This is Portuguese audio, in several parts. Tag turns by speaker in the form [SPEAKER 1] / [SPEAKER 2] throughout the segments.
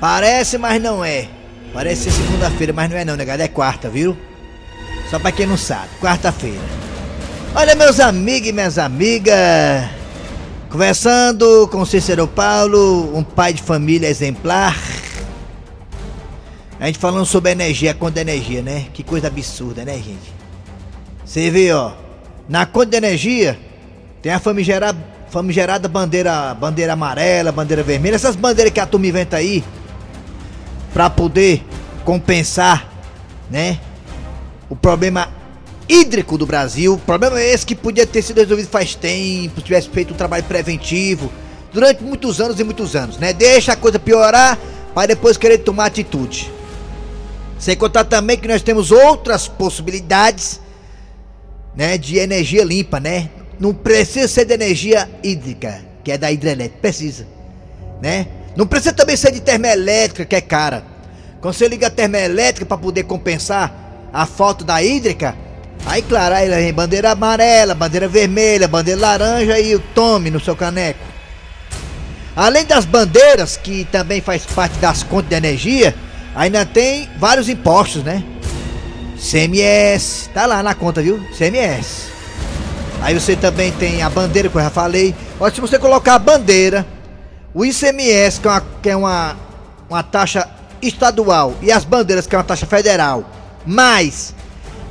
[SPEAKER 1] Parece, mas não é. Parece ser segunda-feira, mas não é não, negado, é quarta, viu? Só pra quem não sabe, quarta-feira. Olha, meus amigos e minhas amigas, conversando com Cícero Paulo, um pai de família exemplar. A gente falando sobre energia, a conta de energia, né? Que coisa absurda, né, gente? Você vê, ó, na conta de energia tem a famigerada, famigerada bandeira, bandeira amarela, bandeira vermelha, essas bandeiras que a turma inventa aí para poder compensar, né? O problema hídrico do Brasil. O problema é esse que podia ter sido resolvido faz tempo, se tivesse feito um trabalho preventivo durante muitos anos e muitos anos, né? Deixa a coisa piorar para depois querer tomar atitude. Sem contar também que nós temos outras possibilidades, né, de energia limpa, né? Não precisa ser de energia hídrica, que é da hidrelétrica, precisa, né? Não precisa também ser de termoelétrica, que é cara. Quando você liga a termoelétrica para poder compensar a falta da hídrica, aí claro, aí vem bandeira amarela, bandeira vermelha, bandeira laranja e o tome no seu caneco. Além das bandeiras, que também faz parte das contas de energia, ainda tem vários impostos, né? CMS, tá lá na conta, viu? CMS. Aí você também tem a bandeira que eu já falei. Olha, se você colocar a bandeira, o ICMS, que é uma, que é uma, uma taxa estadual, e as bandeiras, que é uma taxa federal, mais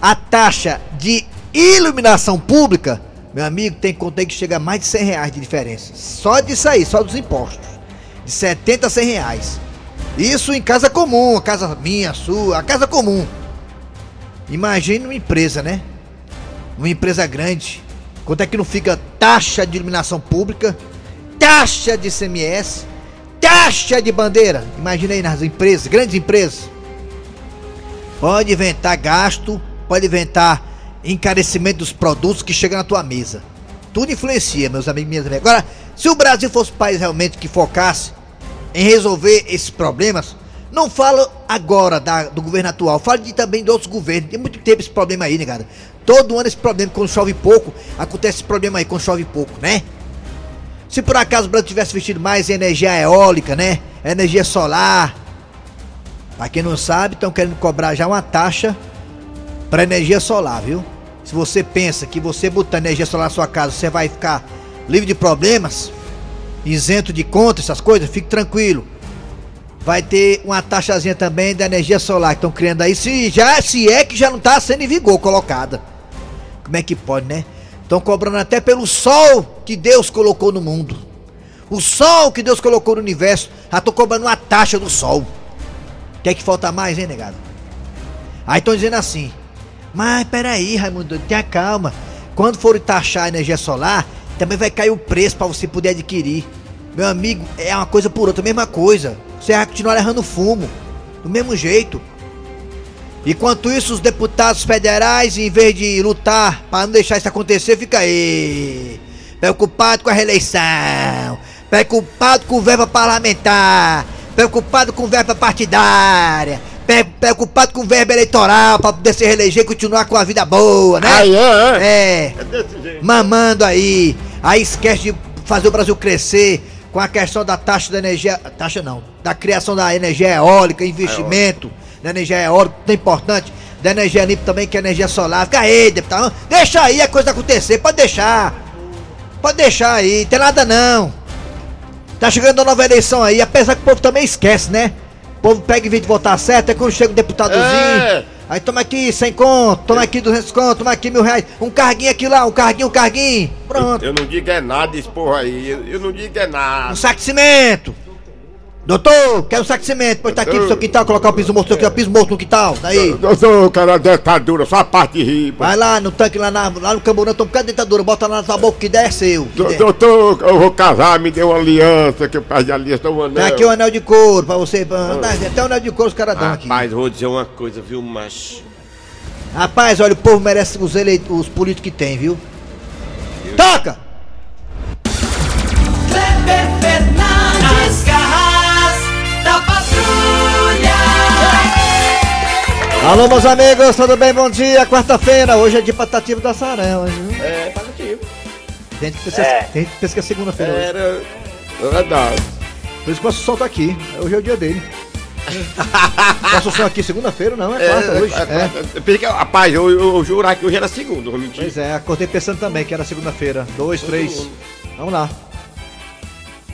[SPEAKER 1] a taxa de iluminação pública, meu amigo, tem aí que chega a mais de 100 reais de diferença. Só disso aí, só dos impostos. De 70 a 100 reais. Isso em casa comum, a casa minha, sua, a casa comum. Imagine uma empresa, né? Uma empresa grande. Quanto é que não fica taxa de iluminação pública, taxa de CMS, taxa de bandeira? Imagina aí nas empresas, grandes empresas. Pode inventar gasto, pode inventar encarecimento dos produtos que chegam na tua mesa. Tudo influencia, meus amigos minhas amigas. Agora, se o Brasil fosse um país realmente que focasse em resolver esses problemas, não falo agora da, do governo atual, falo de, também de outros governos. Tem muito tempo esse problema aí. Né, Todo ano esse problema, quando chove pouco, acontece esse problema aí, quando chove pouco, né? Se por acaso o Brasil tivesse vestido mais energia eólica, né? Energia solar. Pra quem não sabe, estão querendo cobrar já uma taxa para energia solar, viu? Se você pensa que você botar energia solar na sua casa, você vai ficar livre de problemas, isento de conta, essas coisas, fique tranquilo. Vai ter uma taxazinha também da energia solar que estão criando aí, se já se é que já não está sendo em vigor colocada. Como é que pode, né? Estão cobrando até pelo sol que Deus colocou no mundo. O sol que Deus colocou no universo, já estão cobrando uma taxa do sol. Quer que falta mais, hein, negado? Aí estão dizendo assim, mas peraí, Raimundo, tenha calma. Quando for taxar a energia solar, também vai cair o preço para você poder adquirir. Meu amigo, é uma coisa por outra, mesma coisa. Você vai continuar errando fumo. Do mesmo jeito. Enquanto isso, os deputados federais, em vez de lutar para não deixar isso acontecer, fica aí. Preocupado com a reeleição. Preocupado com verba parlamentar. Preocupado com verba partidária. Preocupado com verba eleitoral para poder se reeleger e continuar com a vida boa, né?
[SPEAKER 2] Aí, é,
[SPEAKER 1] é. É. Desse jeito. Mamando aí. Aí esquece de fazer o Brasil crescer com a questão da taxa da energia. Taxa não. Da criação da energia eólica, investimento. É da energia eólica, tão importante, da energia limpa também, que é energia solar. Fica aí, deputado. Deixa aí a coisa acontecer, pode deixar. Pode deixar aí, tem nada não. Tá chegando a nova eleição aí, apesar que o povo também esquece, né? O povo pega e vem de votar certo, é quando chega um deputadozinho. É. Aí toma aqui 100 conto, toma aqui 200 conto, toma aqui mil reais. Um carguinho aqui lá, um carguinho, um carguinho. Pronto.
[SPEAKER 2] Eu, eu não digo é nada esse porra aí, eu, eu não digo é nada.
[SPEAKER 1] Um saco de cimento. Doutor, quero um saco de cimento, põe tá aqui pro seu quintal, colocar o piso morto aqui, o piso morto no quintal, daí.
[SPEAKER 2] Doutor, eu quero a dentadura, só a parte de riba.
[SPEAKER 1] Vai lá no tanque, lá, na, lá no camburão, toma um bocado de dentadura, bota lá na tua boca que der é seu. que der.
[SPEAKER 2] Doutor, eu vou casar, me deu uma aliança, que eu perdi a aliança, um anel.
[SPEAKER 1] Tem aqui o anel de couro pra você. pra- Tá, Até o anel de couro os caras dão aqui.
[SPEAKER 2] Rapaz, vou dizer uma coisa, viu, macho?
[SPEAKER 1] Rapaz, olha, o povo merece os, eleit- os políticos que tem, viu? Toca!
[SPEAKER 3] Kleber Fernandes,
[SPEAKER 1] Alô, meus amigos, tudo bem? Bom dia. Quarta-feira, hoje é de patativo da Sarela, viu?
[SPEAKER 2] É, tá aqui.
[SPEAKER 1] Tem gente que pensa, tem gente que pensa que é segunda-feira hoje.
[SPEAKER 2] Era. É verdade.
[SPEAKER 1] Por isso que o nosso sol tá aqui. Hoje é o dia dele. Nosso som aqui segunda-feira, não, é quarta hoje. É.
[SPEAKER 2] Eu pensei que, rapaz, eu, eu, eu jurar que hoje era segundo, vou mentir.
[SPEAKER 1] Pois é, acordei pensando também que era segunda-feira. Dois, três. Vamos lá.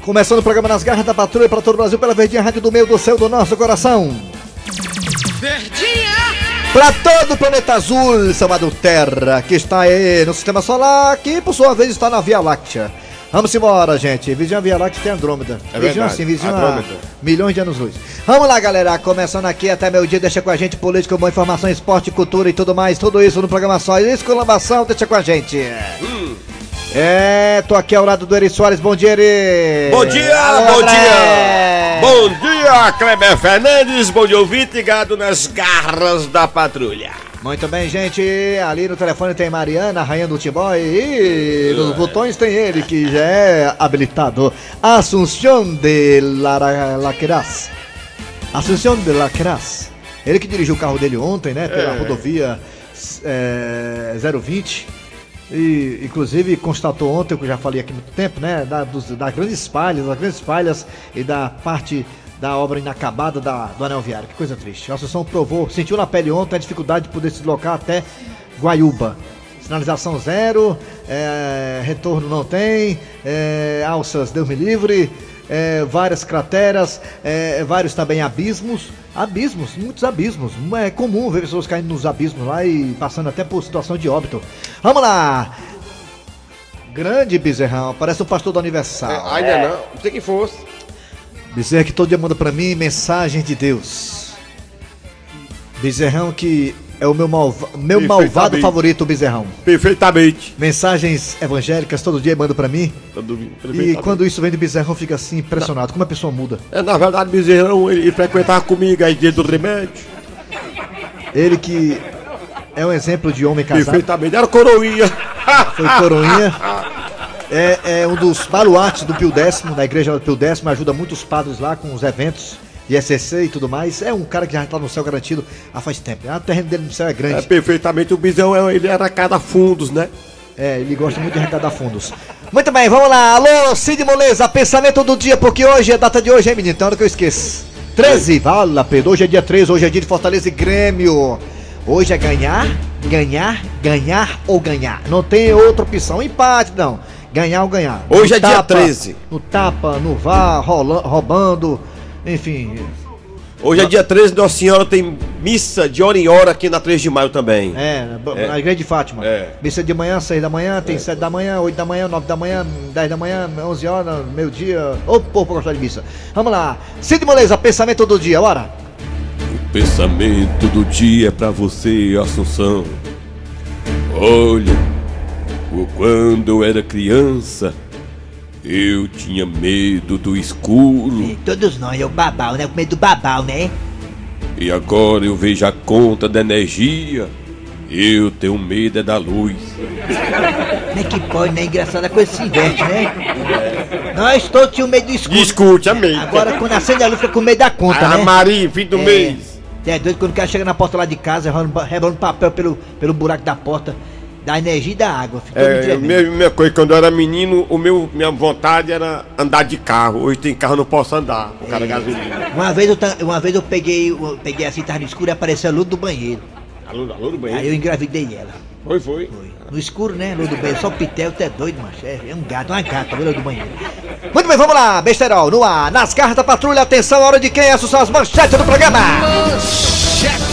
[SPEAKER 1] Começando o programa Nas Garras da Patrulha para todo o Brasil, pela Verdinha Rádio do Meio do Céu do Nosso Coração. Verdinha! Para todo o planeta azul, chamado Terra, que está aí no Sistema Solar, que por sua vez está na Via Láctea. Vamos embora, gente. Vizinho a Via Láctea tem Andrômeda.
[SPEAKER 2] É
[SPEAKER 1] vizinho
[SPEAKER 2] verdade,
[SPEAKER 1] assim, vizinho a
[SPEAKER 2] Andrômeda.
[SPEAKER 1] milhões de anos-luz. Vamos lá, galera. Começando aqui até meu dia, deixa com a gente política, boa informação, esporte, cultura e tudo mais. Tudo isso no programa só. Exclamação, deixa com a gente.
[SPEAKER 2] Hum.
[SPEAKER 1] É, tô aqui ao lado do Eri Soares. Bom dia, Eri.
[SPEAKER 2] Bom dia,
[SPEAKER 1] Alô,
[SPEAKER 2] bom
[SPEAKER 1] André.
[SPEAKER 2] dia! Bom dia, Kleber Fernandes, bom dia ouvinte, ligado nas garras da patrulha.
[SPEAKER 1] Muito bem, gente. Ali no telefone tem Mariana, rainha do Timói. E nos botões tem ele, que já é habilitado. Assunção de La- Lacras. Assunção de Lacras. Ele que dirigiu o carro dele ontem, né? Pela
[SPEAKER 2] É.
[SPEAKER 1] rodovia é, 020. E, inclusive, constatou ontem, que eu já falei aqui muito tempo, né? Da, dos, das grandes falhas, das grandes falhas e da parte da obra inacabada da, do anel viário. Que coisa triste. A Assunção provou, sentiu na pele ontem a dificuldade de poder se deslocar até Guaiúba. Sinalização zero, é, retorno não tem, é, alças Deus me livre, é, várias crateras, é, vários também abismos. Abismos, muitos abismos. É comum ver pessoas caindo nos abismos lá e passando até por situação de óbito. Vamos lá! Grande bezerrão, parece um pastor do aniversário.
[SPEAKER 2] É, ainda não, não sei que fosse.
[SPEAKER 1] Bezerra que todo dia manda pra mim mensagem de Deus. Bezerrão que é o meu, malva meu malvado favorito, o Bezerrão.
[SPEAKER 2] Perfeitamente.
[SPEAKER 1] Mensagens evangélicas todo dia manda pra mim.
[SPEAKER 2] Todo-
[SPEAKER 1] E quando isso vem do Bezerrão, fica assim impressionado. Como a pessoa muda.
[SPEAKER 2] É, na verdade, Bezerrão, ele, ele frequentava comigo aí dentro do remédio.
[SPEAKER 1] Ele que é um exemplo de homem casado.
[SPEAKER 2] Perfeitamente. Era coroinha.
[SPEAKER 1] Foi coroinha. É, é um dos baluartes do Pio Décimo, da igreja do Pio Décimo, ajuda muitos padres lá com os eventos de SCC e tudo mais. É um cara que já está no céu garantido há faz tempo. Ah, O terreno dele no céu é
[SPEAKER 2] É,
[SPEAKER 1] grande.
[SPEAKER 2] perfeitamente. O Bezerrão, ele era cada fundos, né?
[SPEAKER 1] É, ele gosta muito de arrecadar fundos. Muito bem, vamos lá. Alô, Cid Moleza, pensamento do dia, porque hoje é a data de hoje, hein, menino? Então, hora que eu esqueço. 13, vala, Pedro. Hoje é dia 13, hoje é dia de Fortaleza e Grêmio. Hoje é ganhar, ganhar, ganhar ou ganhar. Não tem outra opção. Empate, não. Ganhar ou ganhar.
[SPEAKER 2] Hoje
[SPEAKER 1] No
[SPEAKER 2] é dia 13.
[SPEAKER 1] No tapa, no vá, roubando, enfim.
[SPEAKER 2] Hoje é dia 13, Nossa Senhora tem missa de hora em hora aqui na 3 de maio também.
[SPEAKER 1] É, na-
[SPEAKER 2] É.
[SPEAKER 1] igreja de Fátima.
[SPEAKER 2] É.
[SPEAKER 1] Missa de manhã, 6 da manhã, tem 7 da manhã, 8 da manhã, 9 da manhã, 10 da manhã, 11 horas, meio-dia. Ô, povo pra gostar de missa. Vamos lá. Cid Moleza, pensamento do dia, bora.
[SPEAKER 4] O pensamento do dia é pra você, Assunção. Olha, quando eu era criança, eu tinha medo do escuro.
[SPEAKER 3] Todos nós, é o babau, né? Com medo do babau, né?
[SPEAKER 4] E agora eu vejo a conta da energia. Eu tenho medo é da luz.
[SPEAKER 3] Como é que pode, né? Engraçada coisa se inverte, né? Nós todos tínhamos medo do escuro.
[SPEAKER 2] Discute, amém.
[SPEAKER 3] Agora, quando acende a luz, fica com medo da conta,
[SPEAKER 2] Ah,
[SPEAKER 3] né?
[SPEAKER 2] Maria, fim do
[SPEAKER 3] É.
[SPEAKER 2] mês.
[SPEAKER 3] É doido quando o cara chega na porta lá de casa, rebolando rebolando papel pelo, pelo buraco da porta, da energia e da água. Mundo
[SPEAKER 2] É,
[SPEAKER 3] tremendo.
[SPEAKER 2] minha, minha coisa, quando eu era menino, o meu, minha vontade era andar de carro. Hoje tem carro, eu não posso andar, por causa da gasolina.
[SPEAKER 3] Uma vez eu, uma vez eu peguei, eu peguei assim, tava no escuro e apareceu a luz do banheiro.
[SPEAKER 2] Alô, alô do
[SPEAKER 3] Aí
[SPEAKER 2] banheiro?
[SPEAKER 3] eu engravidei ela.
[SPEAKER 2] Foi, foi.
[SPEAKER 3] Foi. No escuro, né? Luz do banheiro. Só o pitel, tu é doido, macho. É, é um gato, uma gata, luz do banheiro.
[SPEAKER 1] Muito bem, vamos lá. Besterol, no ar. Nas garras da patrulha, atenção, hora de quem? Essas são as manchetes do programa.
[SPEAKER 5] Manchete.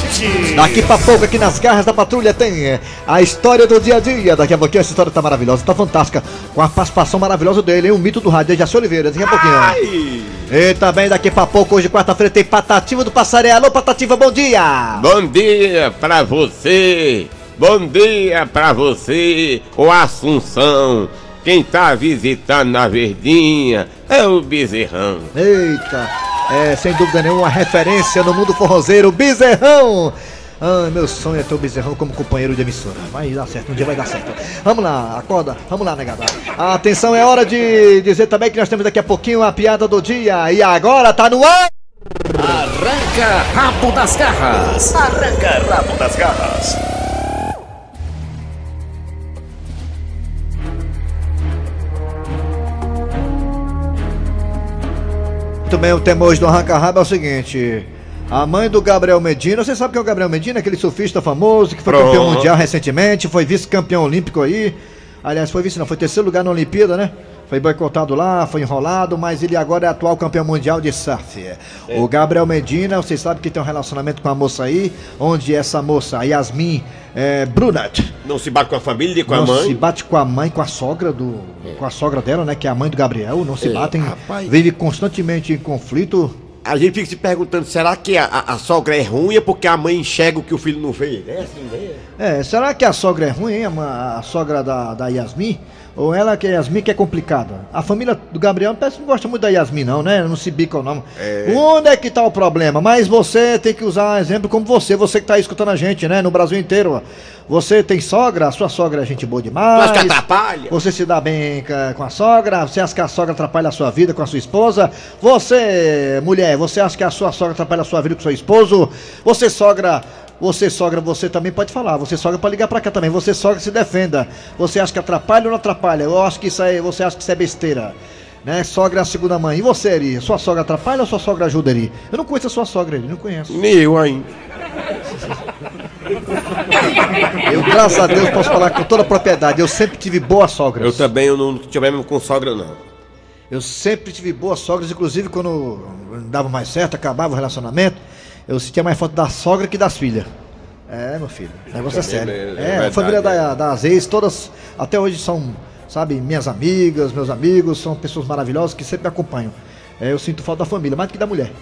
[SPEAKER 1] Daqui pra pouco, aqui nas garras da patrulha, tem é, a história do dia a dia. Daqui a pouquinho, essa história tá maravilhosa, tá fantástica. Com a participação maravilhosa dele, hein? o mito do rádio, Jaci Oliveira. Daqui a pouquinho. ó. E também daqui pra pouco, hoje, quarta-feira, tem Patativa do Passaré. Alô, Patativa, bom dia!
[SPEAKER 2] Bom dia pra você. Bom dia pra você, o Assunção. Quem tá visitando na Verdinha é o Bezerrão.
[SPEAKER 1] Eita, é sem dúvida nenhuma uma referência no mundo forrozeiro, Bezerrão! Ah, meu sonho é ter o Bezerrão como companheiro de emissora. Vai dar certo, um dia vai dar certo. Vamos lá, acorda, vamos lá, negada. Atenção, é hora de dizer também que nós temos daqui a pouquinho a piada do dia. E agora tá no ar!
[SPEAKER 5] Arranca rabo das garras. Arranca rabo das garras.
[SPEAKER 1] Bem, o tema hoje do Arranca Rabo é o seguinte. A mãe do Gabriel Medina, você sabe quem é o Gabriel Medina? Aquele surfista famoso que foi
[SPEAKER 2] Pronto.
[SPEAKER 1] campeão mundial recentemente, foi vice-campeão olímpico aí. Aliás, foi vice não, foi terceiro lugar na Olimpíada, né? Foi boicotado lá, foi enrolado, mas ele agora é atual campeão mundial de surf. O Gabriel Medina, vocês sabem que tem um relacionamento com a moça aí, onde essa moça, Yasmin é, Brunat,
[SPEAKER 2] Não se bate com a família e com
[SPEAKER 1] não
[SPEAKER 2] a mãe.
[SPEAKER 1] se bate com a mãe, com a sogra do. Com a sogra dela, né? Que é a mãe do Gabriel, não se
[SPEAKER 2] É,
[SPEAKER 1] batem,
[SPEAKER 2] rapaz.
[SPEAKER 1] vive constantemente em conflito.
[SPEAKER 2] A gente fica se perguntando, será que a, a- a sogra é ruim é porque a mãe enxerga o que o filho não vê? É assim, né?
[SPEAKER 1] É, será que a sogra é ruim, hein? A, a sogra da, da Yasmin? Ou ela que é Yasmin que é complicada? A família do Gabriel parece que não gosta muito da Yasmin, não, né? Não se bica ou não. Onde é que tá o problema? Mas você tem que usar um exemplo como você, você que tá aí escutando a gente, né? No Brasil inteiro. ó. Você tem sogra, a sua sogra é gente boa demais.
[SPEAKER 2] acha que atrapalha?
[SPEAKER 1] Você se dá bem com a sogra? Você acha que a sogra atrapalha a sua vida com a sua esposa? Você, mulher, você acha que a sua sogra atrapalha a sua vida com o seu esposo? Você, sogra, você, sogra, você também pode falar. Você, sogra, pode ligar pra cá também. Você, sogra, se defenda. Você acha que atrapalha ou não atrapalha? Eu acho que isso aí, você acha que isso é besteira. Né? Sogra é a segunda mãe. E você, Eri? Sua sogra atrapalha ou sua sogra ajuda, Eri? Eu não conheço a sua sogra, Eri. Não conheço.
[SPEAKER 2] Nem eu ainda.
[SPEAKER 1] Eu, graças a Deus, posso falar com toda a propriedade. Eu sempre tive boas sogras.
[SPEAKER 2] Eu também eu não tive mesmo com sogra, não.
[SPEAKER 1] Eu sempre tive boas sogras, inclusive quando dava mais certo, acabava o relacionamento, eu sentia mais falta da sogra que das filhas. É, meu filho, o negócio é sério.
[SPEAKER 2] é
[SPEAKER 1] É, a família da,
[SPEAKER 2] é.
[SPEAKER 1] das ex, todas, até hoje são, sabe, minhas amigas, meus amigos, são pessoas maravilhosas que sempre me acompanham. É, eu sinto falta da família, mais do que da mulher.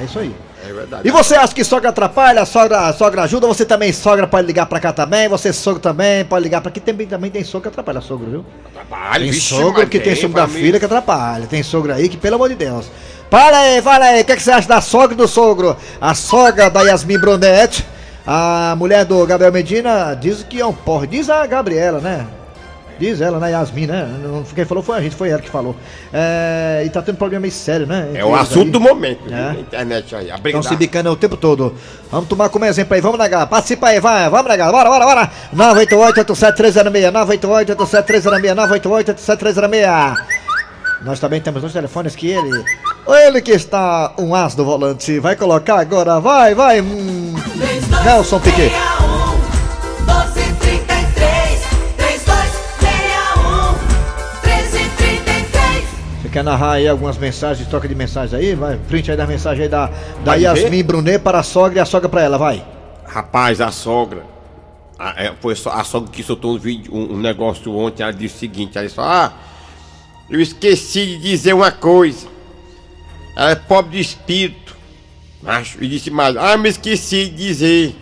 [SPEAKER 1] É isso aí.
[SPEAKER 2] É verdade.
[SPEAKER 1] E você acha que sogra atrapalha, sogra, sogra ajuda? Você também, sogra, pode ligar pra cá também? Você, sogro, também, pode ligar pra aqui. Também, também tem sogro que atrapalha sogro, viu?
[SPEAKER 2] Atrapalha,
[SPEAKER 1] Tem
[SPEAKER 2] vixe,
[SPEAKER 1] sogro
[SPEAKER 2] mas
[SPEAKER 1] que tem sogro da
[SPEAKER 2] família.
[SPEAKER 1] filha que atrapalha. Tem sogro aí que, pelo amor de Deus. Fala aí, fala aí, o que, é que você acha da sogra e do sogro? A sogra da Yasmin Brunetti, a mulher do Gabriel Medina, diz que é um porre. Diz a Gabriela, né? Diz ela, né? Yasmin, né? Quem falou foi a gente, foi ela que falou. É, e tá tendo problema meio sério, né?
[SPEAKER 2] É o assunto do momento,
[SPEAKER 1] É.
[SPEAKER 2] internet aí.
[SPEAKER 1] Estão se bicando o tempo todo. Vamos tomar como exemplo aí, vamos negar. Participa aí, vai, vamos negar. Bora, bora, bora. 988-87306, 988-87306, 988-87306. Nós também temos dois telefones que ele. Ele que está um as do volante. Vai colocar agora, vai, vai. Hum. Nelson Piquet. Quer narrar aí algumas mensagens, troca de mensagens aí? Vai, print aí da mensagem aí da, da
[SPEAKER 2] Vai ver?
[SPEAKER 1] Yasmin Brunet para a sogra e a sogra para ela, vai.
[SPEAKER 2] Rapaz, a sogra. a- é, foi a sogra que soltou um vídeo, um, um negócio ontem, ela disse o seguinte, ela disse, ah, eu esqueci de dizer uma coisa. Ela é pobre de espírito. Macho, e disse mais, ah, me esqueci de dizer.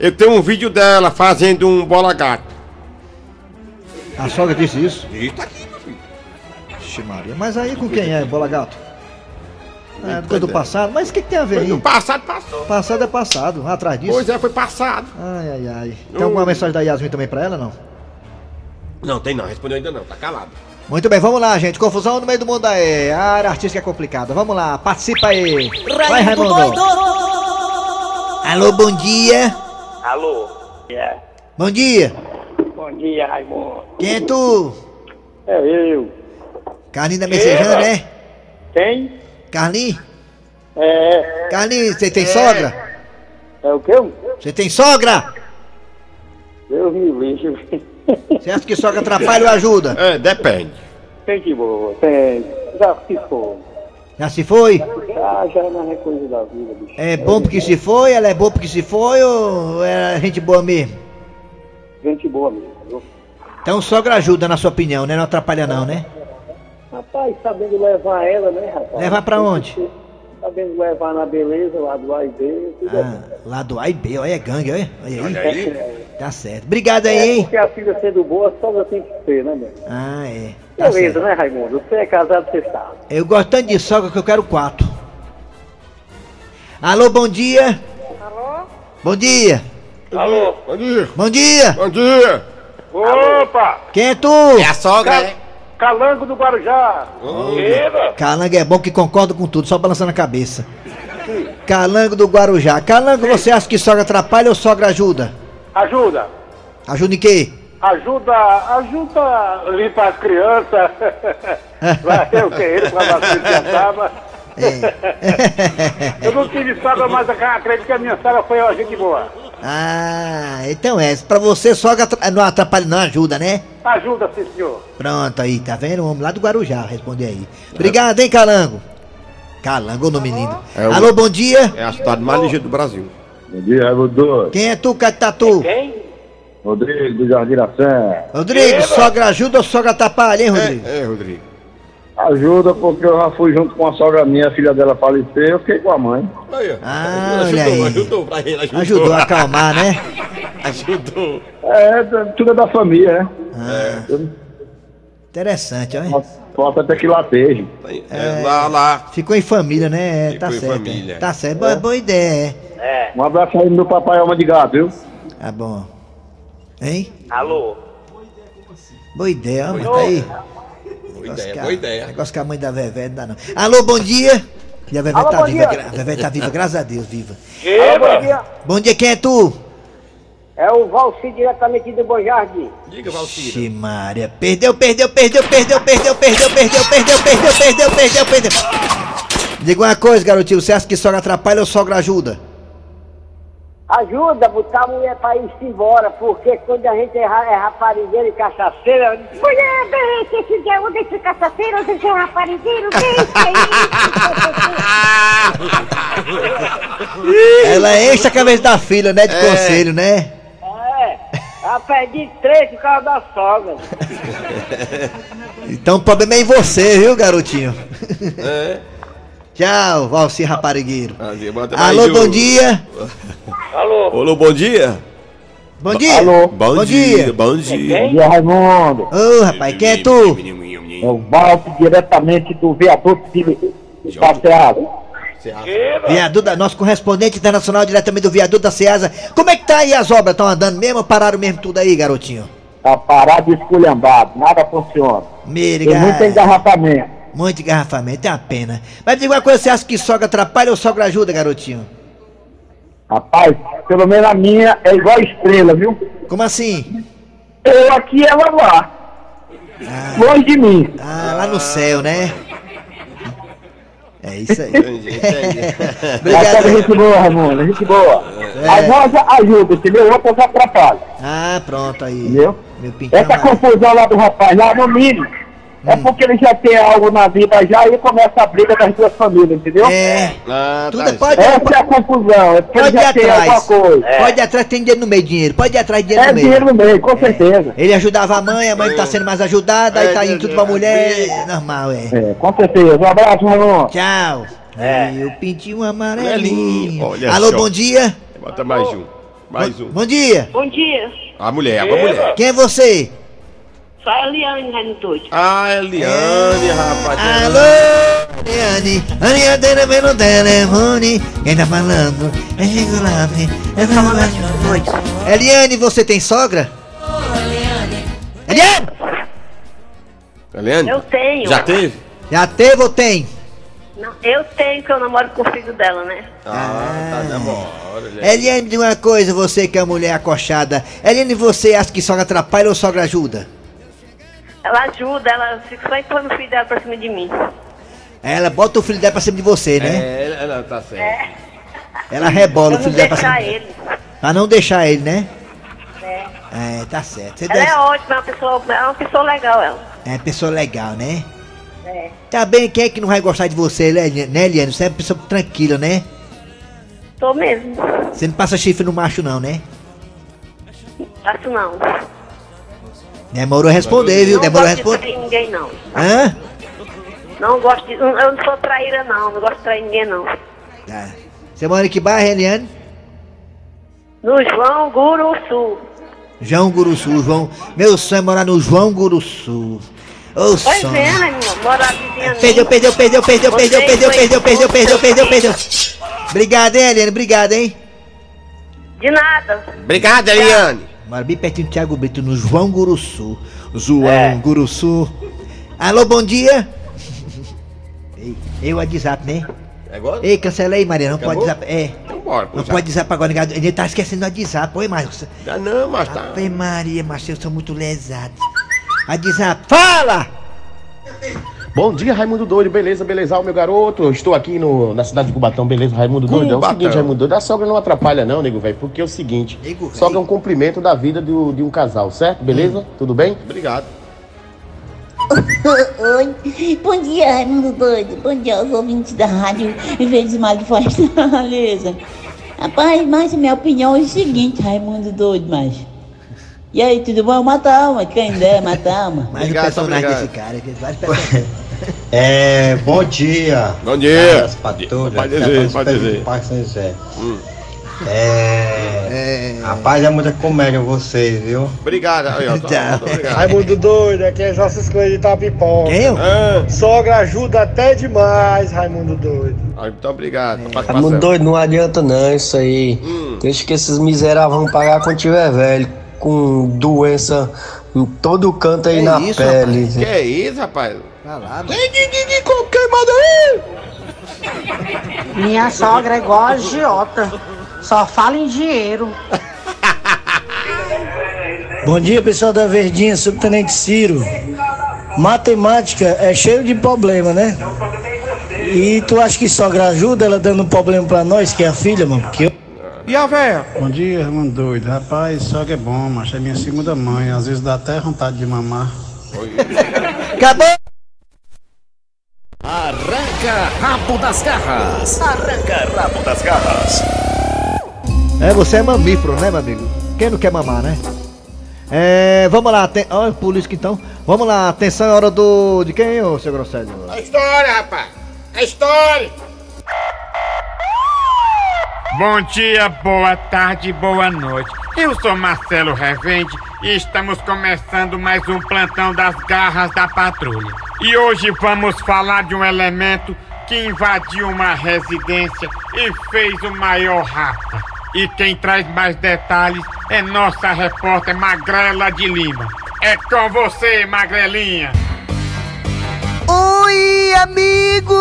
[SPEAKER 2] Eu tenho um vídeo dela fazendo um bola gato.
[SPEAKER 1] A sogra disse isso?
[SPEAKER 2] E tá aqui,
[SPEAKER 1] Ixi, Maria. Mas aí com quem é, Bola Gato? É,
[SPEAKER 2] Pois
[SPEAKER 1] coisa do
[SPEAKER 2] é.
[SPEAKER 1] passado. Mas o que, que tem a ver aí?
[SPEAKER 2] passado passou.
[SPEAKER 1] Passado é passado, atrás disso.
[SPEAKER 2] Pois é, foi passado.
[SPEAKER 1] Ai, ai, ai. Tem alguma mensagem da Yasmin também pra ela, não?
[SPEAKER 2] Não, tem não, respondeu ainda não, tá calado.
[SPEAKER 1] Muito bem, vamos lá, gente. Confusão no meio do mundo aí. A área artística é complicada. Vamos lá, participa aí. Vai, Raimundo. Alô, bom dia.
[SPEAKER 6] Alô? É.
[SPEAKER 1] Bom dia.
[SPEAKER 6] Bom dia, Raimundo.
[SPEAKER 1] Quem é tu?
[SPEAKER 6] É eu.
[SPEAKER 1] Carlinho da Messejana, né?
[SPEAKER 6] Quem?
[SPEAKER 1] Carlinho?
[SPEAKER 6] É.
[SPEAKER 1] Carlinho, você tem sogra?
[SPEAKER 6] É o quê?
[SPEAKER 1] Você tem sogra?
[SPEAKER 6] Deus me livre.
[SPEAKER 1] Você acha que sogra atrapalha ou ajuda?
[SPEAKER 2] É, depende.
[SPEAKER 6] Tem que boa, tem. Já se for.
[SPEAKER 1] Já se foi?
[SPEAKER 6] Ah, já não é coisa da vida, bicho.
[SPEAKER 1] É bom porque se foi? Ela é boa porque se foi ou é gente boa mesmo?
[SPEAKER 6] Gente boa mesmo. viu?
[SPEAKER 1] Então sogra ajuda, na sua opinião, né? Não atrapalha não, né?
[SPEAKER 6] Rapaz, sabendo levar ela, né, rapaz?
[SPEAKER 1] Levar pra onde?
[SPEAKER 6] Sabendo levar na beleza, lá do A e B, tudo é
[SPEAKER 1] Ah, lá do A e B, olha, é gangue, olha. Olha
[SPEAKER 2] Olha
[SPEAKER 1] aí.
[SPEAKER 2] aí.
[SPEAKER 1] Tá certo. Obrigado aí,
[SPEAKER 6] É
[SPEAKER 1] hein?
[SPEAKER 6] porque a filha sendo boa, a sogra tem que ser, né, meu?
[SPEAKER 1] Ah, é. Tá
[SPEAKER 6] Beleza,
[SPEAKER 1] certo.
[SPEAKER 6] né, Raimundo? Você é casado, você sabe.
[SPEAKER 1] Eu gosto tanto de sogra que eu quero quatro. Alô, bom dia.
[SPEAKER 7] Alô?
[SPEAKER 1] Bom dia.
[SPEAKER 6] Alô?
[SPEAKER 2] Bom dia.
[SPEAKER 1] Bom dia.
[SPEAKER 2] Bom dia.
[SPEAKER 6] Opa!
[SPEAKER 1] Quem é tu?
[SPEAKER 2] É a sogra, né?
[SPEAKER 6] Calango do Guarujá!
[SPEAKER 1] Calango é bom que concorda com tudo, só balançando a cabeça. Calango do Guarujá. Calango, você acha que sogra atrapalha ou sogra ajuda?
[SPEAKER 6] Ajuda!
[SPEAKER 1] Ajuda em quê?
[SPEAKER 6] Ajuda, ajuda a limpar as crianças. Vai ter o que? Ele com a.
[SPEAKER 1] É.
[SPEAKER 6] Eu não tive sogra, mas acredito que a minha sogra foi uma gente boa.
[SPEAKER 1] Ah, então é. Pra você, sogra atra- não atrapalha, não ajuda, né?
[SPEAKER 6] Ajuda, sim, senhor.
[SPEAKER 1] Pronto aí, tá vendo? O homem lá do Guarujá responder aí. Obrigado, hein, Calango? Calango, o nome lindo.
[SPEAKER 2] É o-
[SPEAKER 1] Alô, bom dia.
[SPEAKER 2] É a cidade mais ligeira do Brasil.
[SPEAKER 8] Bom dia, Raimundo.
[SPEAKER 1] Quem é tu, Catatu?
[SPEAKER 6] Quem?
[SPEAKER 8] Rodrigo do Jardim.
[SPEAKER 1] Rodrigo, sogra ajuda ou sogra atrapalha, hein, Rodrigo?
[SPEAKER 2] É, é, Rodrigo.
[SPEAKER 8] Ajuda porque eu já fui junto com a sogra minha, a filha dela faleceu, eu fiquei com a mãe.
[SPEAKER 2] Aí, ó.
[SPEAKER 1] Ah,
[SPEAKER 2] ajudou,
[SPEAKER 1] olha aí.
[SPEAKER 2] ajudou pra ele, ajudou.
[SPEAKER 1] Ajudou a acalmar, né?
[SPEAKER 2] Ajudou.
[SPEAKER 8] É, tudo é da família, né?
[SPEAKER 1] Ah, interessante, olha.
[SPEAKER 8] Falta até que lateje.
[SPEAKER 2] É, lá, lá.
[SPEAKER 1] Ficou em família, né? É, tá
[SPEAKER 2] Ficou em
[SPEAKER 1] certo.
[SPEAKER 2] família.
[SPEAKER 1] é. Tá certo, boa, boa ideia, é.
[SPEAKER 8] Um abraço aí do papai Alma de Gato, viu?
[SPEAKER 1] Tá bom. Hein?
[SPEAKER 6] Alô?
[SPEAKER 1] Boa ideia, ó, mas tá aí.
[SPEAKER 2] Boa ideia,
[SPEAKER 1] a-
[SPEAKER 2] boa ideia.
[SPEAKER 1] Negócio que a mãe da Vevé não dá, não. Alô, bom dia. E a Vevé
[SPEAKER 6] Alô,
[SPEAKER 1] tá viva, gra- a Vevé tá viva, graças a Deus, viva.
[SPEAKER 6] Alô, bom dia.
[SPEAKER 1] Bom dia, quem é tu?
[SPEAKER 6] É o Valci diretamente do Bom Jardim.
[SPEAKER 2] Diga, Valcira.
[SPEAKER 1] Ixi, Maria. Perdeu, perdeu, perdeu, perdeu, perdeu, perdeu, perdeu, perdeu, perdeu, perdeu, perdeu, perdeu. Diga uma coisa, garotinho. Você acha que sogra atrapalha ou sogra ajuda?
[SPEAKER 6] Ajuda a botar a mulher pra ir-se embora, porque quando a gente é, é raparigueira e cachaceira,
[SPEAKER 7] Mulher, deixa esse dia, deixa cachaceiro, deixa raparigueiro, deixa
[SPEAKER 1] Ela enche a cabeça da filha, né? De
[SPEAKER 2] É.
[SPEAKER 1] conselho, né?
[SPEAKER 6] é, ela perdi três por causa da sogra.
[SPEAKER 1] Então o problema é em você, viu, garotinho?
[SPEAKER 2] É.
[SPEAKER 1] Tchau, Valci Raparigueiro.
[SPEAKER 2] Ah,
[SPEAKER 1] Alô, bom dia.
[SPEAKER 2] Alô, bom dia.
[SPEAKER 1] Bom dia.
[SPEAKER 8] Alô.
[SPEAKER 2] Bom,
[SPEAKER 1] Bom
[SPEAKER 2] dia.
[SPEAKER 1] dia.
[SPEAKER 2] Bom dia.
[SPEAKER 8] Bom dia, Raimundo.
[SPEAKER 1] Ô, rapaz, quem é tu?
[SPEAKER 8] É o Valdo diretamente do viaduto de Passeado.
[SPEAKER 1] Viaduto, da- nosso correspondente internacional diretamente do viaduto da Ceasa. Como é que tá aí as obras? Estão andando mesmo ou pararam mesmo tudo aí, garotinho?
[SPEAKER 8] Tá parado e esculhambado, nada funciona.
[SPEAKER 1] Mire,
[SPEAKER 8] Tem muito
[SPEAKER 1] gar-
[SPEAKER 8] engarrafamento.
[SPEAKER 1] Muito engarrafamento, é uma pena. Mas diga uma coisa, você acha que sogra atrapalha ou sogra ajuda, garotinho?
[SPEAKER 8] Rapaz, pelo menos a minha é igual estrela, viu?
[SPEAKER 1] Como assim?
[SPEAKER 8] Eu aqui, ela lá. Longe de mim.
[SPEAKER 1] Ah, lá no céu, né? É isso aí.
[SPEAKER 8] É
[SPEAKER 1] Obrigado.
[SPEAKER 8] gente boa, Raimundo, gente boa. As nossas ajudam, entendeu? Outras atrapalham,
[SPEAKER 1] Ah, pronto aí.
[SPEAKER 8] entendeu? Essa confusão lá do rapaz, lá no mínimo, é porque ele já tem algo na vida já e começa a briga das duas famílias, entendeu?
[SPEAKER 1] É.
[SPEAKER 2] Ah,
[SPEAKER 1] Tudo
[SPEAKER 2] tá.
[SPEAKER 1] é- pode,
[SPEAKER 8] Essa é a confusão, é porque ele
[SPEAKER 1] pode ir
[SPEAKER 8] já tem alguma
[SPEAKER 1] atrás.
[SPEAKER 8] coisa.
[SPEAKER 1] Pode ir atrás, tem dinheiro no meio, dinheiro. Pode ir atrás de dinheiro
[SPEAKER 8] É
[SPEAKER 1] no meio.
[SPEAKER 8] dinheiro no meio, com certeza.
[SPEAKER 1] Ele ajudava a mãe, a mãe tá sendo mais ajudada, aí
[SPEAKER 2] É,
[SPEAKER 1] tá indo
[SPEAKER 2] é,
[SPEAKER 1] tudo pra
[SPEAKER 2] é,
[SPEAKER 1] mulher.
[SPEAKER 2] é.
[SPEAKER 1] Normal, é.
[SPEAKER 8] É, com certeza. Um abraço, Raimundo.
[SPEAKER 1] Tchau. É. o pintinho amarelinho.
[SPEAKER 2] Amarelinho, olha
[SPEAKER 1] Alô,
[SPEAKER 2] só.
[SPEAKER 1] bom dia.
[SPEAKER 2] Bota mais um. Mais um.
[SPEAKER 1] Bom dia.
[SPEAKER 7] Bom dia.
[SPEAKER 2] A mulher, a mulher.
[SPEAKER 1] Quem é você?
[SPEAKER 7] Sou a Eliane Raimundo Doido.
[SPEAKER 2] Ah, Eliane, rapaz.
[SPEAKER 1] Alô, Eliane. Aliadeira pelo telefone. Quem tá falando? É regulame. É regulame. Eliane, você tem sogra? Eliane!
[SPEAKER 2] Eliane?
[SPEAKER 7] Eu tenho.
[SPEAKER 2] Já teve?
[SPEAKER 1] Já teve ou tem?
[SPEAKER 7] Não, eu tenho que eu namoro com o filho dela, né?
[SPEAKER 2] Ah, tá namorando. Eliane.
[SPEAKER 1] Eliane, diga uma coisa, você que é mulher acochada. Eliane, você acha que sogra atrapalha ou sogra ajuda?
[SPEAKER 7] Ela ajuda, ela fica só empurrando o filho dela pra cima de mim.
[SPEAKER 1] Ela bota o filho dela pra cima de você, né?
[SPEAKER 2] É, ela- ela tá certo.
[SPEAKER 1] Ela rebola
[SPEAKER 7] Pra
[SPEAKER 1] o filho dela pra cima.
[SPEAKER 7] deixar ele.
[SPEAKER 1] Pra não deixar ele, né?
[SPEAKER 7] É.
[SPEAKER 1] É, tá certo. Você
[SPEAKER 7] Ela
[SPEAKER 1] deve...
[SPEAKER 7] é ótima, é uma pessoa, é uma pessoa legal, ela.
[SPEAKER 1] É pessoa legal, né?
[SPEAKER 7] É.
[SPEAKER 1] Tá bem, quem é que não vai gostar de você, né, Eliane? né? Você é uma pessoa tranquila, né?
[SPEAKER 7] Tô mesmo.
[SPEAKER 1] Você não passa chifre no macho, não, né?
[SPEAKER 7] Faço não.
[SPEAKER 1] Demorou a responder, viu?
[SPEAKER 7] Não
[SPEAKER 1] Demorou a
[SPEAKER 7] gosto de
[SPEAKER 1] responder.
[SPEAKER 7] trair ninguém, não.
[SPEAKER 1] Hã?
[SPEAKER 7] Não gosto de... Eu não sou traíra, não. Não gosto de trair ninguém, não.
[SPEAKER 1] Tá. Você mora em que bairro, Eliane?
[SPEAKER 7] No João Guruçu.
[SPEAKER 1] João Guruçu, João. Meu sonho é morar no João Guruçu. Ô
[SPEAKER 7] Pois
[SPEAKER 1] sonho.
[SPEAKER 7] é, Raimundo. Mora vizinha
[SPEAKER 1] Perdeu, perdeu, perdeu, perdeu, perdeu,
[SPEAKER 7] Você
[SPEAKER 1] perdeu, perdeu, perdeu, perdeu, perdeu, perdeu. Obrigado, hein, Eliane? Obrigado, hein?
[SPEAKER 7] De nada.
[SPEAKER 2] Obrigado, Eliane.
[SPEAKER 1] Mora bem pertinho do Thiago Brito, no João Guruçu. João
[SPEAKER 2] É.
[SPEAKER 1] Guruçu. Alô, bom dia. Ei, eu WhatsApp, né?
[SPEAKER 2] É agora?
[SPEAKER 1] Ei, cancela aí, Maria. Não pode
[SPEAKER 2] Acabou?
[SPEAKER 1] WhatsApp. É.
[SPEAKER 2] Então bora,
[SPEAKER 1] Não pode WhatsApp agora, negado. Ele tá esquecendo o WhatsApp. Oi, Marcos.
[SPEAKER 2] Ah, não, mas tá.
[SPEAKER 1] Ave Maria, mas eu sou muito lesado. WhatsApp. Fala!
[SPEAKER 9] Bom dia, Raimundo Doido, beleza, beleza, meu garoto. Eu estou aqui no, na cidade de Cubatão, beleza, Raimundo Doido. É o seguinte, Raimundo Doido, a sogra não atrapalha não, nego velho, porque é o seguinte,
[SPEAKER 1] Nego
[SPEAKER 9] sogra é um cumprimento da vida do- de um casal, certo? Beleza? Tudo bem?
[SPEAKER 2] Obrigado.
[SPEAKER 10] Oi, bom dia, Raimundo Doido. Bom dia aos ouvintes da rádio Verdes Mar de Fortaleza. Rapaz, mas minha opinião é o seguinte, Raimundo Doido, mas. E aí, tudo bom? Mata a alma, quem der, mata a alma.
[SPEAKER 1] Mais
[SPEAKER 2] Obrigado,
[SPEAKER 1] um personagem
[SPEAKER 2] obrigado.
[SPEAKER 1] desse cara. que vários personagens.
[SPEAKER 11] É, bom dia.
[SPEAKER 2] Bom dia.
[SPEAKER 11] Patrulhas,
[SPEAKER 2] Pode dizer, pode dizer.
[SPEAKER 11] do Parque São José.
[SPEAKER 2] Hum.
[SPEAKER 11] É, Rapaz, é muita comédia vocês, viu?
[SPEAKER 2] Obrigado. Aí, ó, tá, obrigado.
[SPEAKER 8] Raimundo doido, aqui é essas coisas de tapipoca.
[SPEAKER 1] Quem eu?
[SPEAKER 2] Ah,
[SPEAKER 8] Sogra ajuda até demais, Raimundo doido.
[SPEAKER 2] aí, muito obrado. pela
[SPEAKER 11] Raimundo
[SPEAKER 2] participação.
[SPEAKER 11] doido, não adianta não isso aí.
[SPEAKER 2] Hum.
[SPEAKER 11] Deixa que esses miseráveis vão pagar quando tiver velho, com doença em todo canto aí
[SPEAKER 1] Que
[SPEAKER 11] na
[SPEAKER 1] isso,
[SPEAKER 11] pele.
[SPEAKER 2] Que é isso, rapaz?
[SPEAKER 1] Vai lá, mano.
[SPEAKER 12] Minha sogra é igual a agiota. Só fala em dinheiro.
[SPEAKER 8] Bom dia, pessoal da Verdinha, subtenente Ciro. Matemática é cheio de problema, né? E tu acha que sogra ajuda ela dando um problema pra nós, que é a filha, mano? Porque eu...
[SPEAKER 13] E a véia?
[SPEAKER 14] Bom dia, Raimundo Doido. Rapaz, sogra é bom, mas é minha segunda mãe. Às vezes dá até vontade de mamar.
[SPEAKER 1] Acabou!
[SPEAKER 5] Arranca rabo das garras. Arranca rabo das garras.
[SPEAKER 1] É, você é mamífero, né, meu amigo? Quem não quer mamar, né? É, vamos lá, tem... Olha, polícia então. Vamos lá, atenção, é hora do... De quem, ô, seu Grosselho?
[SPEAKER 2] A história, rapaz. A história.
[SPEAKER 15] Bom dia, boa tarde, boa noite. Eu sou Marcelo Revende e estamos começando mais um plantão das garras da patrulha. E hoje vamos falar de um elemento que invadiu uma residência e fez o maior rapa. E quem traz mais detalhes é nossa repórter Magrela de Lima. É com você, Magrelinha.
[SPEAKER 1] Oi, amigo!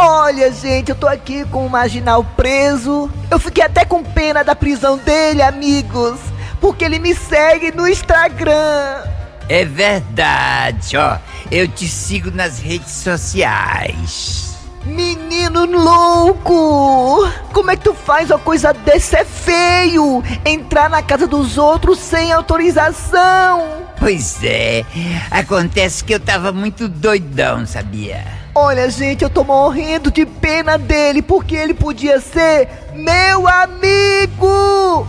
[SPEAKER 1] Olha, gente, eu tô aqui com o marginal preso. Eu fiquei até com pena da prisão dele, amigos, porque ele me segue no Instagram.
[SPEAKER 16] É verdade, ó. Eu te sigo nas redes sociais.
[SPEAKER 1] Menino louco! Como é que tu faz uma coisa dessa? É feio! Entrar na casa dos outros sem autorização!
[SPEAKER 16] Pois é, acontece que eu tava muito doidão, sabia?
[SPEAKER 1] Olha, gente, eu tô morrendo de pena dele porque ele podia ser meu amigo!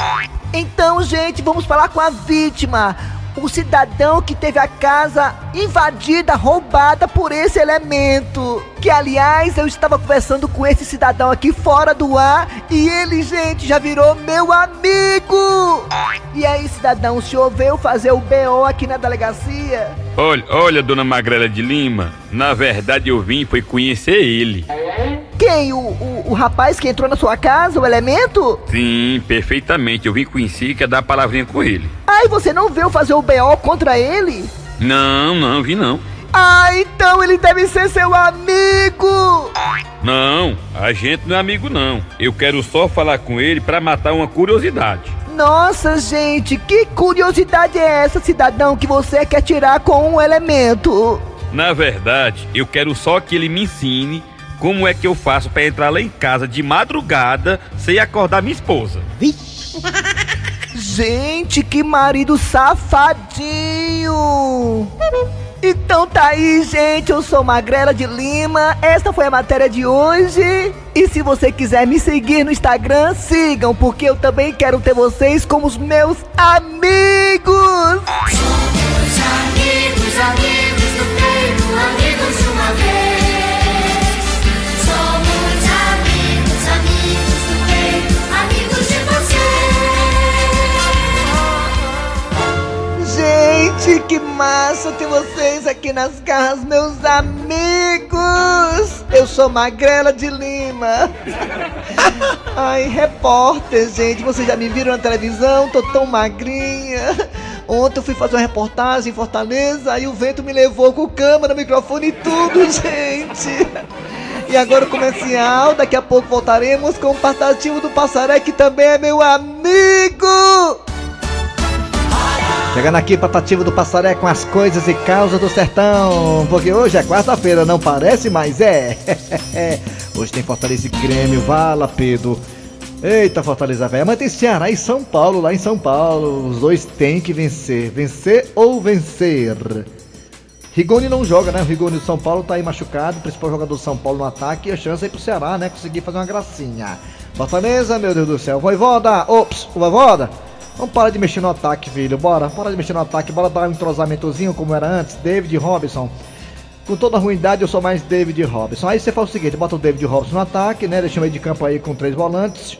[SPEAKER 1] Então, gente, vamos falar com a vítima. O cidadão que teve a casa invadida, roubada por esse elemento. Que, aliás, eu estava conversando com esse cidadão aqui fora do ar e ele, gente, já virou meu amigo. E aí, cidadão, o senhor veio fazer o BO aqui na delegacia?
[SPEAKER 15] Olha, olha, dona Magrela de Lima, na verdade eu vim foi conhecer ele.
[SPEAKER 1] Quem? O, o, o rapaz que entrou na sua casa, o elemento?
[SPEAKER 15] Sim, perfeitamente. Eu vim conhecer e quer dar a palavrinha com ele.
[SPEAKER 1] Ai, você não veio fazer o BO contra ele?
[SPEAKER 15] Não, não, vi não.
[SPEAKER 1] Ah, então ele deve ser seu amigo!
[SPEAKER 15] Não, a gente não é amigo não. Eu quero só falar com ele pra matar uma curiosidade.
[SPEAKER 1] Nossa, gente, que curiosidade é essa, cidadão, que você quer tirar com um elemento?
[SPEAKER 15] Na verdade, eu quero só que ele me ensine como é que eu faço pra entrar lá em casa de madrugada sem acordar minha esposa.
[SPEAKER 1] Gente, que marido safadinho! Então tá aí, gente. Eu sou Magrela de Lima. Esta foi a matéria de hoje. E se você quiser me seguir no Instagram, sigam, porque eu também quero ter vocês como os meus amigos, Gente, que massa ter vocês aqui nas garras, meus amigos! Eu sou Magrela de Lima. Ai, repórter, gente, vocês já me viram na televisão? Tô tão magrinha. Ontem eu fui fazer uma reportagem em Fortaleza, aí o vento me levou com câmera, microfone e tudo, gente. E agora o comercial, daqui a pouco voltaremos com o Patativo do Passaré, que também é meu amigo! Chegando aqui, Patativo do Passaré com as coisas e causas do sertão. Porque hoje é quarta-feira, não parece, mas é. hoje tem Fortaleza e Grêmio, vala, Pedro. Eita, Fortaleza velha. Mas tem Ceará e São Paulo, lá em São Paulo. Os dois têm que vencer. Vencer ou vencer? Rigoni não joga, né? O Rigoni do São Paulo tá aí machucado, principal jogador do São Paulo no ataque e a chance aí pro Ceará, né? Conseguir fazer uma gracinha. Fortaleza, meu Deus do céu. Voivoda, ops, Voivoda. Vamos parar de mexer no ataque, filho. Bora, bora de mexer no ataque. Bora dar um entrosamentozinho como era antes. David Robinson. Com toda a ruindade, eu sou mais David Robinson. Aí você faz o seguinte: bota o David Robinson no ataque, né? Deixa o meio de campo aí com três volantes.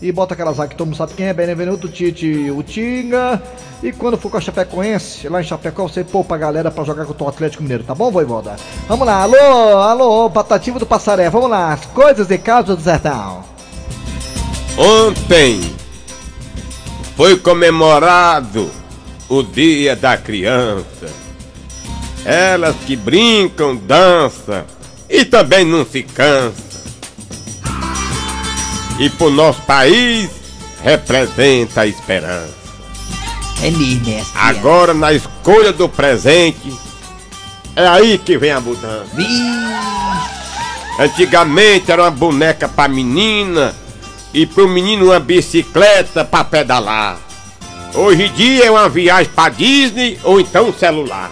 [SPEAKER 1] E bota aquela zaga que todo mundo sabe quem é, Benevenuto, Tite o Tinga. E quando for com a Chapecoense, lá em Chapecó, você poupa a galera pra jogar contra o Atlético Mineiro, tá bom, Voivoda? Vamos lá, alô, alô, Patativo do Passaré, vamos lá, as coisas e causas do sertão.
[SPEAKER 2] Ontem foi comemorado o Dia da Criança. Elas que brincam, dançam e também não se cansam. E pro nosso país representa a esperança.
[SPEAKER 1] É mesmo, é assim,
[SPEAKER 2] Agora na escolha do presente é aí que vem a mudança. Antigamente era uma boneca pra menina e pro menino uma bicicleta pra pedalar. Hoje em dia é uma viagem pra Disney ou então um celular.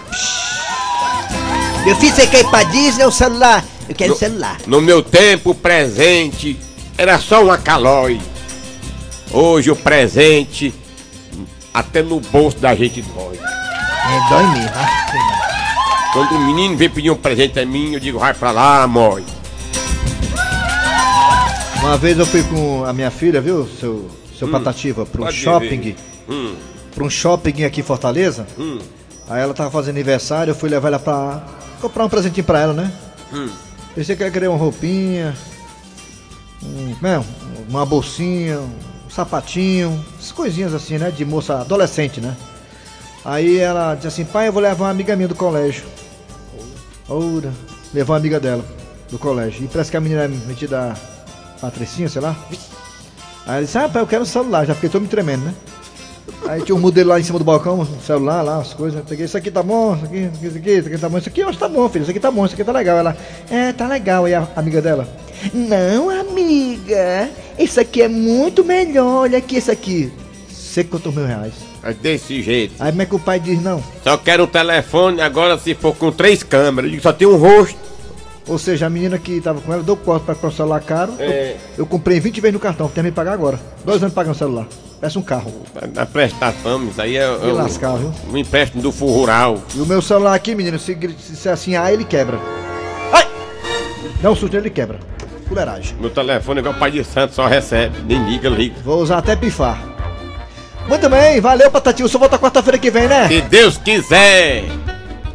[SPEAKER 1] Meu filho, você quer ir pra Disney ou celular? Eu quero
[SPEAKER 2] No-
[SPEAKER 1] celular.
[SPEAKER 2] No meu tempo, o presente era só uma calói. Hoje o presente, até no bolso da gente dói.
[SPEAKER 1] É, dói mesmo.
[SPEAKER 2] Quando o menino vem pedir um presente a mim, eu digo, vai pra lá, amor.
[SPEAKER 1] Uma vez eu fui com a minha filha, viu, seu, seu Patativa, pra um shopping.
[SPEAKER 2] Hum.
[SPEAKER 1] Pra um shopping aqui em Fortaleza.
[SPEAKER 2] Hum.
[SPEAKER 1] Aí ela tava fazendo aniversário, eu fui levar ela pra comprar um presentinho pra ela, né?
[SPEAKER 2] Hum.
[SPEAKER 1] Pensei que ela queria uma roupinha, um, né, uma bolsinha, um sapatinho, essas coisinhas assim, né? De moça adolescente, né? Aí ela disse assim, pai, eu vou levar uma amiga minha do colégio. Ora, levar uma amiga dela do colégio. E parece que a menina é metida Patricinha, sei lá. Aí ela disse, ah, pai, eu quero um celular, já fiquei todo me tremendo, né? Aí tinha um modelo lá em cima do balcão, um celular lá, as coisas. Peguei, isso aqui tá bom, isso aqui, isso aqui, isso aqui, tá bom, isso aqui eu acho que tá bom, filho, isso aqui tá bom, isso aqui tá legal. Ela, é, tá legal. Aí a amiga dela, não, amiga, isso aqui é muito melhor, olha aqui, isso aqui. Sei quantos mil reais.
[SPEAKER 2] É desse jeito.
[SPEAKER 1] Aí como é que o pai diz não?
[SPEAKER 2] Só quero um telefone agora se for com três câmeras. Eu digo, só tem um rosto.
[SPEAKER 1] Ou seja, a menina que tava com ela deu corte pra comprar um celular caro.
[SPEAKER 2] É.
[SPEAKER 1] Eu, eu comprei 20 vezes no cartão, terminei de pagar agora. Dois anos pagando celular. Parece um carro.
[SPEAKER 2] A prestação, isso aí é, é
[SPEAKER 1] Me lascar, viu?
[SPEAKER 2] um empréstimo do Fundo Rural.
[SPEAKER 1] E o meu celular aqui, menino, se, gri- se ser assim, ah, ele quebra. Ai! Dá um susto, ele quebra. Fuleiragem.
[SPEAKER 2] Meu telefone é igual o pai de santo, só recebe. Nem liga, liga.
[SPEAKER 1] Vou usar até pifar. Muito bem, valeu, Patatinho. Só volta quarta-feira que vem, né?
[SPEAKER 2] Se Deus quiser.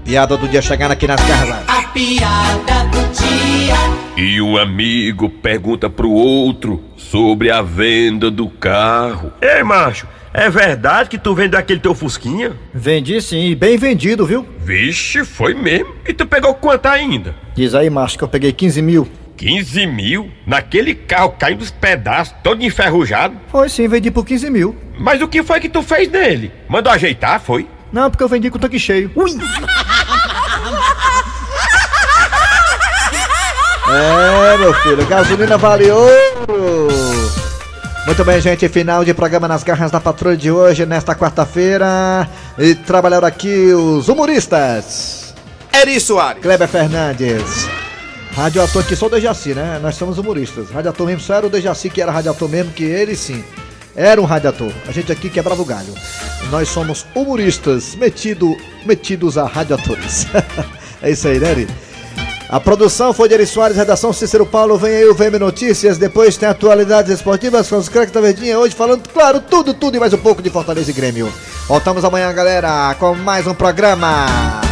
[SPEAKER 1] Piada do dia chegando aqui nas garras.
[SPEAKER 17] A piada do dia.
[SPEAKER 4] E um amigo pergunta pro outro sobre a venda do carro.
[SPEAKER 13] Ei, macho, é verdade que tu vendeu aquele teu Fusquinha?
[SPEAKER 1] Vendi sim, bem vendido, viu?
[SPEAKER 4] Vixe, foi mesmo. E tu pegou quanto ainda?
[SPEAKER 1] Diz aí, macho, que eu peguei 15 mil.
[SPEAKER 4] 15 mil? Naquele carro caindo dos pedaços, todo enferrujado.
[SPEAKER 1] Foi sim, vendi por 15 mil.
[SPEAKER 4] Mas o que foi que tu fez nele? Mandou ajeitar, foi?
[SPEAKER 1] Não, porque eu vendi com o tanque cheio. Ui! É, meu filho, gasolina vale ouro. Muito bem, gente, final de programa nas garras da patrulha de hoje, nesta quarta-feira. E trabalharam aqui os humoristas.
[SPEAKER 2] Eri Soares.
[SPEAKER 1] Kleber Fernandes. Radioator aqui só o Dejaci, né? Nós somos humoristas. Radioator mesmo só era o Dejaci que era radioator mesmo, que ele sim. Era um radiator. A gente aqui quebrava o galho. Nós somos humoristas metido, metidos a radioatores. é isso aí, né, Eri? A produção foi de Eri Soares, redação Cícero Paulo. Vem aí o VM Notícias. Depois tem atualidades esportivas com os craques da Verdinha. Hoje falando, claro, tudo, tudo e mais um pouco de Fortaleza e Grêmio. Voltamos amanhã, galera, com mais um programa.